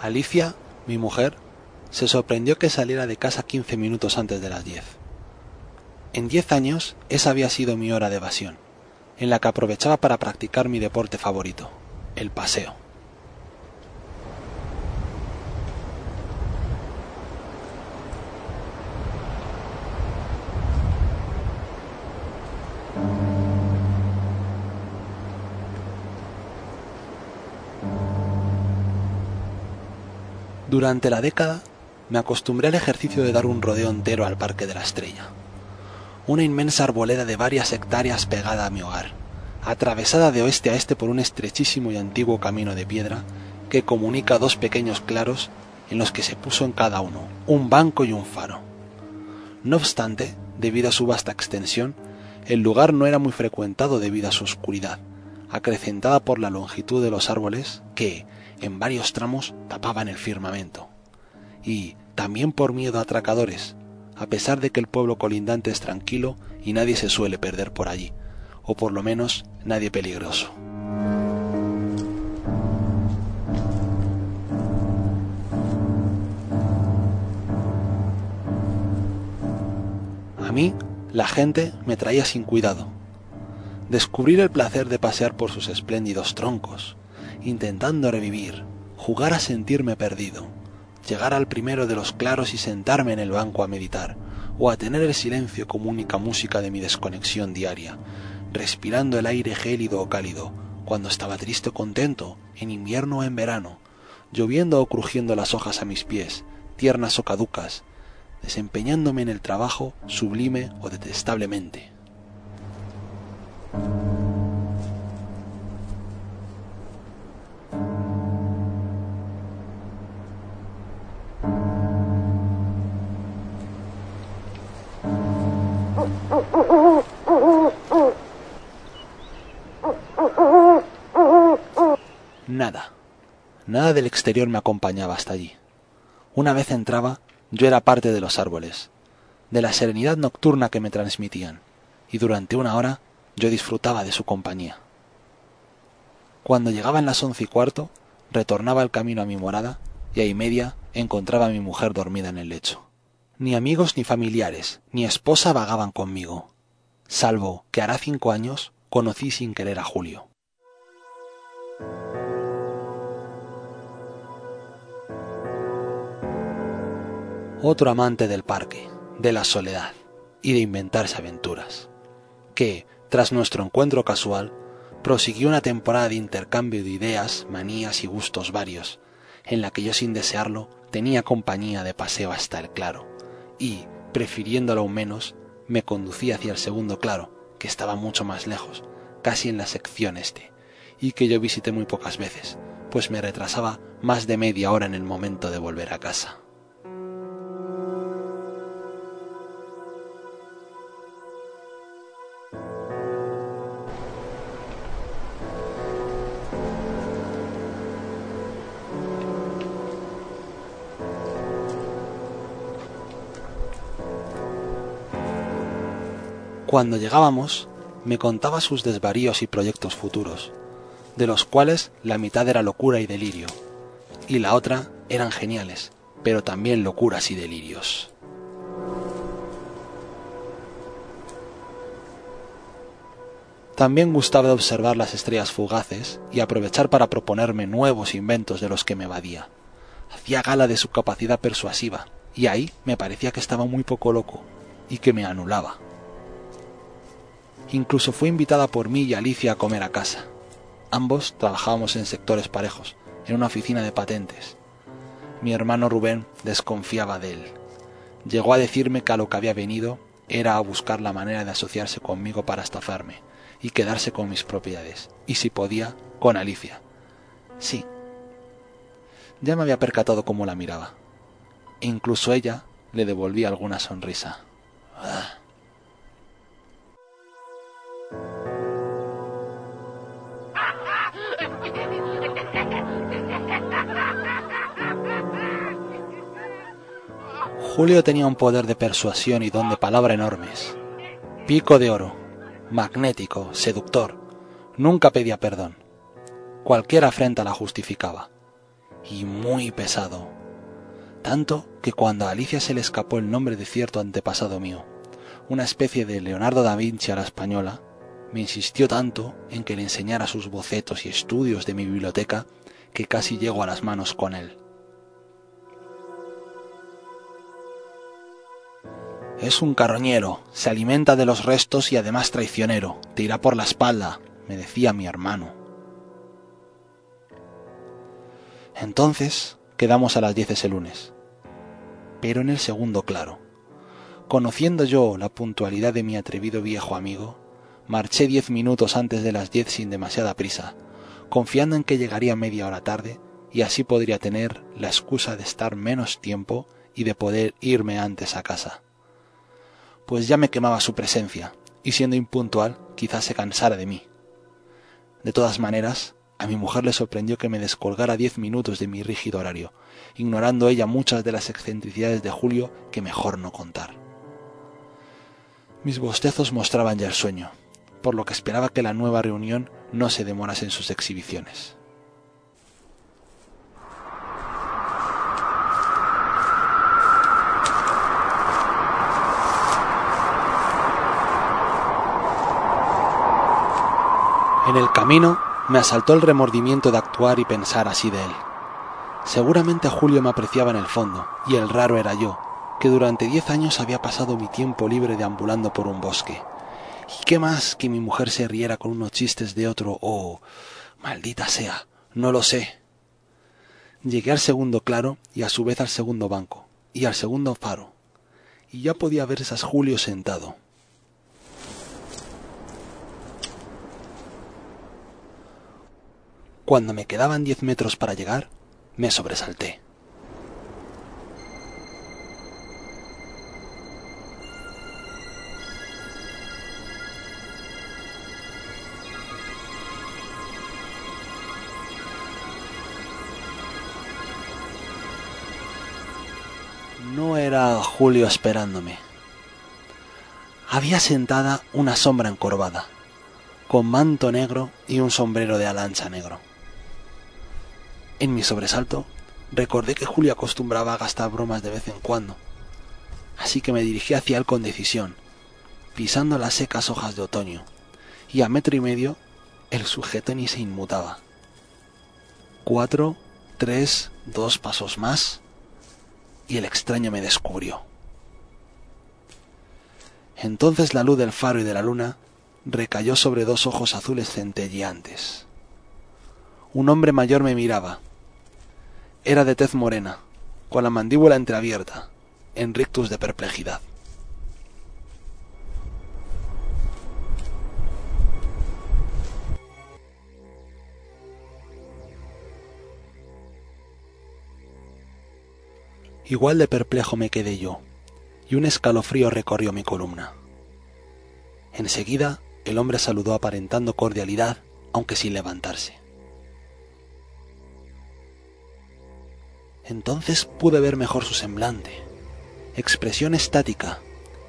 Alicia, mi mujer, se sorprendió que saliera de casa quince minutos antes de las diez. En diez años esa había sido mi hora de evasión, en la que aprovechaba para practicar mi deporte favorito, el paseo. Durante la década me acostumbré al ejercicio de dar un rodeo entero al Parque de la Estrella. Una inmensa arboleda de varias hectáreas pegada a mi hogar, atravesada de oeste a este por un estrechísimo y antiguo camino de piedra que comunica dos pequeños claros en los que se puso en cada uno un banco y un faro. No obstante, debido a su vasta extensión, el lugar no era muy frecuentado debido a su oscuridad, acrecentada por la longitud de los árboles que, en varios tramos tapaban el firmamento. Y también por miedo a atracadores, a pesar de que el pueblo colindante es tranquilo y nadie se suele perder por allí, o por lo menos nadie peligroso. A mí, la gente me traía sin cuidado. Descubrir el placer de pasear por sus espléndidos troncos, intentando revivir, jugar a sentirme perdido, llegar al primero de los claros y sentarme en el banco a meditar, o a tener el silencio como única música de mi desconexión diaria, respirando el aire gélido o cálido, cuando estaba triste o contento, en invierno o en verano, lloviendo o crujiendo las hojas a mis pies, tiernas o caducas, desempeñándome en el trabajo sublime o detestablemente. Nada, nada del exterior me acompañaba hasta allí. Una vez entraba, yo era parte de los árboles, de la serenidad nocturna que me transmitían, y durante una hora yo disfrutaba de su compañía. Cuando llegaban las once y cuarto, retornaba el camino a mi morada y a y media encontraba a mi mujer dormida en el lecho. Ni amigos ni familiares, ni esposa vagaban conmigo, salvo que hará cinco años conocí sin querer a Julio. Otro amante del parque, de la soledad y de inventarse aventuras, que, tras nuestro encuentro casual, prosiguió una temporada de intercambio de ideas, manías y gustos varios, en la que yo sin desearlo tenía compañía de paseo hasta el claro, y, prefiriéndolo aún menos, me conducía hacia el segundo claro, que estaba mucho más lejos, casi en la sección este, y que yo visité muy pocas veces, pues me retrasaba más de media hora en el momento de volver a casa. Cuando llegábamos, me contaba sus desvaríos y proyectos futuros, de los cuales la mitad era locura y delirio, y la otra eran geniales, pero también locuras y delirios. También gustaba de observar las estrellas fugaces y aprovechar para proponerme nuevos inventos de los que me evadía. Hacía gala de su capacidad persuasiva, y ahí me parecía que estaba muy poco loco, y que me anulaba. Incluso fue invitada por mí y Alicia a comer a casa. Ambos trabajábamos en sectores parejos, en una oficina de patentes. Mi hermano Rubén desconfiaba de él. Llegó a decirme que a lo que había venido era a buscar la manera de asociarse conmigo para estafarme y quedarse con mis propiedades, y si podía, con Alicia. Sí. Ya me había percatado cómo la miraba. E incluso ella le devolvía alguna sonrisa. Ah. Julio tenía un poder de persuasión y don de palabra enormes. Pico de oro, magnético, seductor, nunca pedía perdón. Cualquier afrenta la justificaba. Y muy pesado. Tanto que cuando a Alicia se le escapó el nombre de cierto antepasado mío, una especie de Leonardo da Vinci a la española, me insistió tanto en que le enseñara sus bocetos y estudios de mi biblioteca que casi llego a las manos con él. Es un carroñero, se alimenta de los restos y además traicionero, te irá por la espalda, me decía mi hermano. Entonces quedamos a las diez ese lunes, pero en el segundo claro. Conociendo yo la puntualidad de mi atrevido viejo amigo, marché diez minutos antes de las diez sin demasiada prisa, confiando en que llegaría media hora tarde y así podría tener la excusa de estar menos tiempo y de poder irme antes a casa pues ya me quemaba su presencia, y siendo impuntual, quizás se cansara de mí. De todas maneras, a mi mujer le sorprendió que me descolgara diez minutos de mi rígido horario, ignorando ella muchas de las excentricidades de Julio que mejor no contar. Mis bostezos mostraban ya el sueño, por lo que esperaba que la nueva reunión no se demorase en sus exhibiciones. En el camino me asaltó el remordimiento de actuar y pensar así de él. Seguramente Julio me apreciaba en el fondo, y el raro era yo, que durante diez años había pasado mi tiempo libre deambulando por un bosque. ¿Y qué más que mi mujer se riera con unos chistes de otro? Oh, maldita sea, no lo sé. Llegué al segundo claro y a su vez al segundo banco, y al segundo faro, y ya podía ver a Julio sentado, Cuando me quedaban diez metros para llegar, me sobresalté. Era Julio esperándome. Había sentada una sombra encorvada, con manto negro y un sombrero de alancha negro. En mi sobresalto, recordé que Julio acostumbraba a gastar bromas de vez en cuando, así que me dirigí hacia él con decisión, pisando las secas hojas de otoño, y a metro y medio el sujeto ni se inmutaba. Cuatro, tres, dos pasos más, y el extraño me descubrió. Entonces la luz del faro y de la luna recayó sobre dos ojos azules centelleantes. Un hombre mayor me miraba, era de tez morena, con la mandíbula entreabierta, en rictus de perplejidad. Igual de perplejo me quedé yo, y un escalofrío recorrió mi columna. Enseguida el hombre saludó aparentando cordialidad, aunque sin levantarse. Entonces pude ver mejor su semblante. Expresión estática,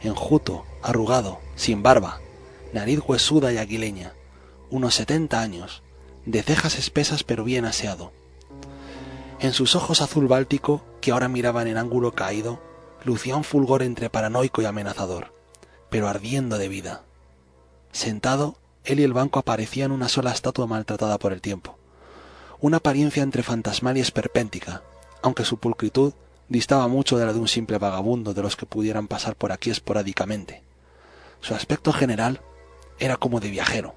enjuto, arrugado, sin barba, nariz huesuda y aguileña, unos setenta años, de cejas espesas pero bien aseado. En sus ojos azul báltico, que ahora miraban en ángulo caído, lucía un fulgor entre paranoico y amenazador, pero ardiendo de vida. Sentado, él y el banco aparecían una sola estatua maltratada por el tiempo, una apariencia entre fantasmal y esperpéntica, aunque su pulcritud distaba mucho de la de un simple vagabundo de los que pudieran pasar por aquí esporádicamente. Su aspecto general era como de viajero.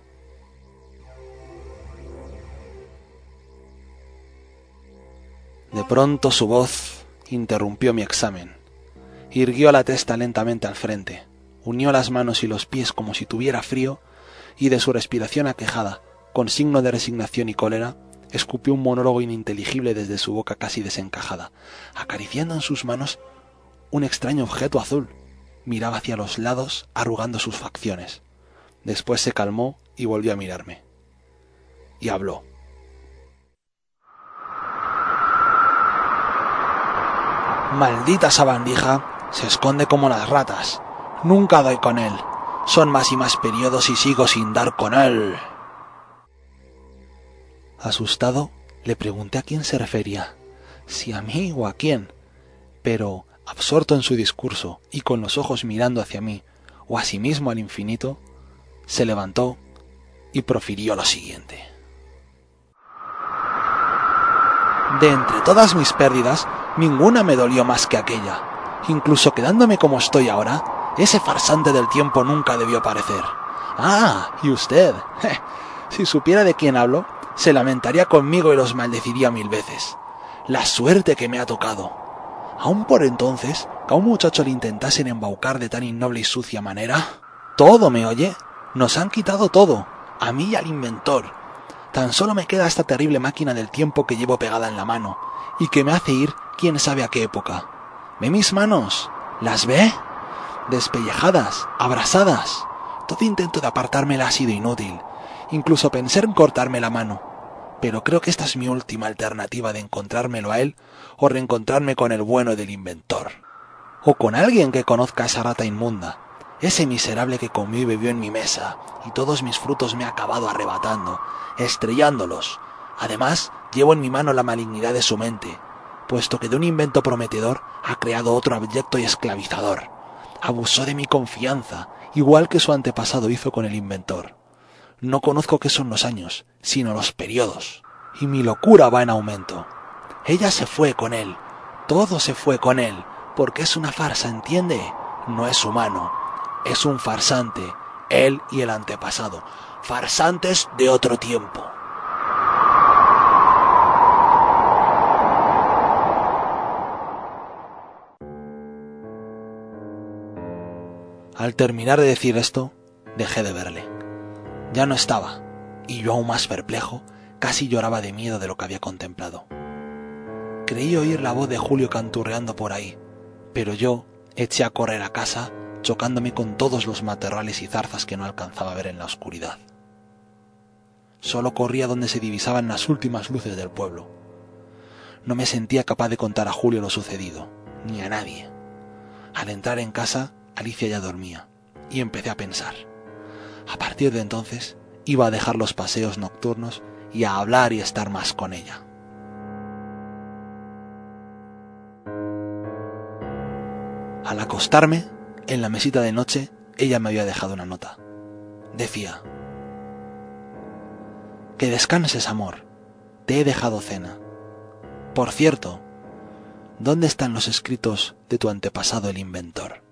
De pronto su voz interrumpió mi examen. Irguió la testa lentamente al frente, unió las manos y los pies como si tuviera frío, y de su respiración aquejada, con signo de resignación y cólera, escupió un monólogo ininteligible desde su boca casi desencajada, acariciando en sus manos un extraño objeto azul. Miraba hacia los lados, arrugando sus facciones. Después se calmó y volvió a mirarme. Y habló. Maldita sabandija Se esconde como las ratas. Nunca doy con él. Son más y más periodos y sigo sin dar con él. Asustado, le pregunté a quién se refería, si a mí o a quién. Pero, absorto en su discurso y con los ojos mirando hacia mí, o a sí mismo al infinito, se levantó y profirió lo siguiente. De entre todas mis pérdidas, ninguna me dolió más que aquella. Incluso quedándome como estoy ahora, ese farsante del tiempo nunca debió parecer. Ah, y usted. si supiera de quién hablo, se lamentaría conmigo y los maldeciría mil veces. La suerte que me ha tocado. Aún por entonces, que a un muchacho le intentasen embaucar de tan innoble y sucia manera. Todo, ¿me oye? Nos han quitado todo, a mí y al inventor. Tan solo me queda esta terrible máquina del tiempo que llevo pegada en la mano, y que me hace ir quién sabe a qué época. ¿Ve mis manos? ¿Las ve? Despellejadas, abrasadas. Todo intento de apartármela ha sido inútil. Incluso pensé en cortarme la mano. Pero creo que esta es mi última alternativa de encontrármelo a él o reencontrarme con el bueno del inventor. O con alguien que conozca a esa rata inmunda, ese miserable que comió y bebió en mi mesa, y todos mis frutos me ha acabado arrebatando, estrellándolos. Además, llevo en mi mano la malignidad de su mente, puesto que de un invento prometedor ha creado otro abyecto y esclavizador. Abusó de mi confianza, igual que su antepasado hizo con el inventor. No conozco qué son los años, sino los periodos, y mi locura va en aumento. Ella se fue con él, todo se fue con él, porque es una farsa, ¿entiende? No es humano, es un farsante, él y el antepasado, farsantes de otro tiempo. Al terminar de decir esto, dejé de verle. Ya no estaba, y yo aún más perplejo, casi lloraba de miedo de lo que había contemplado. Creí oír la voz de Julio canturreando por ahí, pero yo eché a correr a casa chocándome con todos los matorrales y zarzas que no alcanzaba a ver en la oscuridad. Solo corría donde se divisaban las últimas luces del pueblo. No me sentía capaz de contar a Julio lo sucedido, ni a nadie. Al entrar en casa, Alicia ya dormía, y empecé a pensar. A partir de entonces, iba a dejar los paseos nocturnos y a hablar y estar más con ella. Al acostarme, en la mesita de noche, ella me había dejado una nota. Decía, Que descanses, amor. Te he dejado cena. Por cierto, ¿dónde están los escritos de tu antepasado el inventor?